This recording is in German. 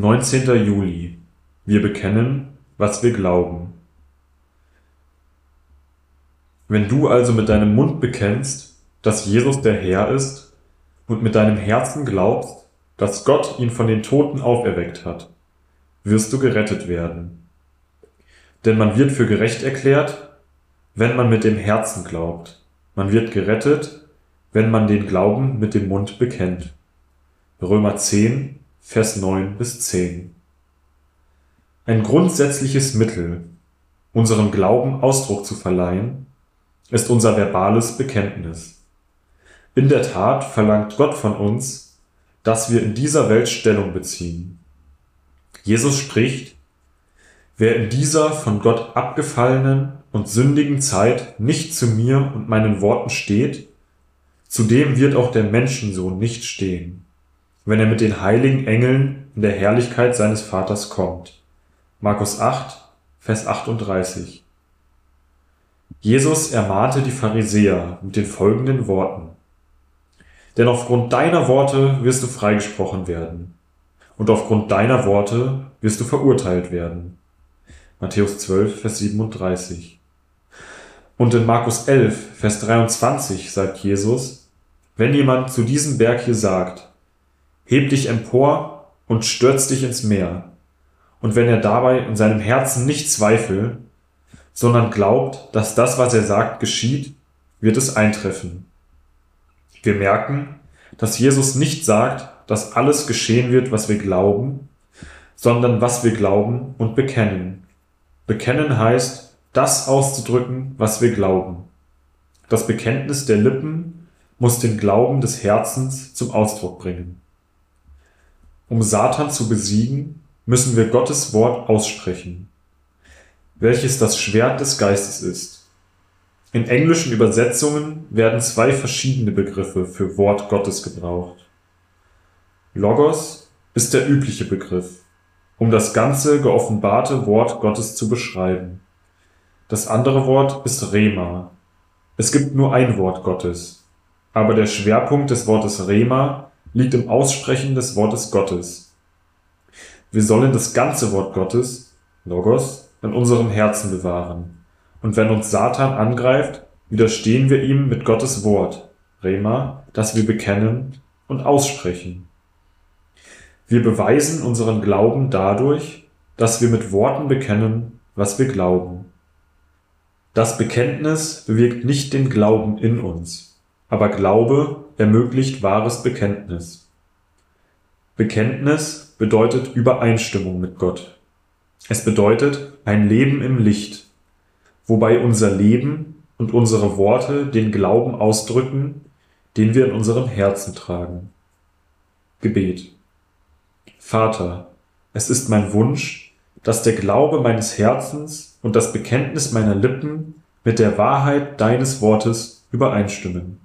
19. Juli. Wir bekennen, was wir glauben. Wenn du also mit deinem Mund bekennst, dass Jesus der Herr ist, und mit deinem Herzen glaubst, dass Gott ihn von den Toten auferweckt hat, wirst du gerettet werden. Denn man wird für gerecht erklärt, wenn man mit dem Herzen glaubt. Man wird gerettet, wenn man den Glauben mit dem Mund bekennt. Römer 10, Vers 9 bis 10. Ein grundsätzliches Mittel, unserem Glauben Ausdruck zu verleihen, ist unser verbales Bekenntnis. In der Tat verlangt Gott von uns, dass wir in dieser Welt Stellung beziehen. Jesus spricht, wer in dieser von Gott abgefallenen und sündigen Zeit nicht zu mir und meinen Worten steht, zu dem wird auch der Menschensohn nicht stehen, wenn er mit den heiligen Engeln in der Herrlichkeit seines Vaters kommt. Markus 8, Vers 38. Jesus ermahnte die Pharisäer mit den folgenden Worten. Denn aufgrund deiner Worte wirst du freigesprochen werden und aufgrund deiner Worte wirst du verurteilt werden. Matthäus 12, Vers 37. Und in Markus 11, Vers 23 sagt Jesus, wenn jemand zu diesem Berg hier sagt, heb dich empor und stürz dich ins Meer, und wenn er dabei in seinem Herzen nicht zweifelt, sondern glaubt, dass das, was er sagt, geschieht, wird es eintreffen. Wir merken, dass Jesus nicht sagt, dass alles geschehen wird, was wir glauben, sondern was wir glauben und bekennen. Bekennen heißt, das auszudrücken, was wir glauben. Das Bekenntnis der Lippen muss den Glauben des Herzens zum Ausdruck bringen. Um Satan zu besiegen, müssen wir Gottes Wort aussprechen, welches das Schwert des Geistes ist. In englischen Übersetzungen werden zwei verschiedene Begriffe für Wort Gottes gebraucht. Logos ist der übliche Begriff, um das ganze geoffenbarte Wort Gottes zu beschreiben. Das andere Wort ist Rema. Es gibt nur ein Wort Gottes, aber der Schwerpunkt des Wortes Rema liegt im Aussprechen des Wortes Gottes. Wir sollen das ganze Wort Gottes, Logos, in unserem Herzen bewahren und wenn uns Satan angreift, widerstehen wir ihm mit Gottes Wort, Rema, das wir bekennen und aussprechen. Wir beweisen unseren Glauben dadurch, dass wir mit Worten bekennen, was wir glauben. Das Bekenntnis bewirkt nicht den Glauben in uns, aber Glaube ermöglicht wahres Bekenntnis. Bekenntnis bedeutet Übereinstimmung mit Gott. Es bedeutet ein Leben im Licht, wobei unser Leben und unsere Worte den Glauben ausdrücken, den wir in unserem Herzen tragen. Gebet. Vater, es ist mein Wunsch, dass der Glaube meines Herzens und das Bekenntnis meiner Lippen mit der Wahrheit deines Wortes übereinstimmen.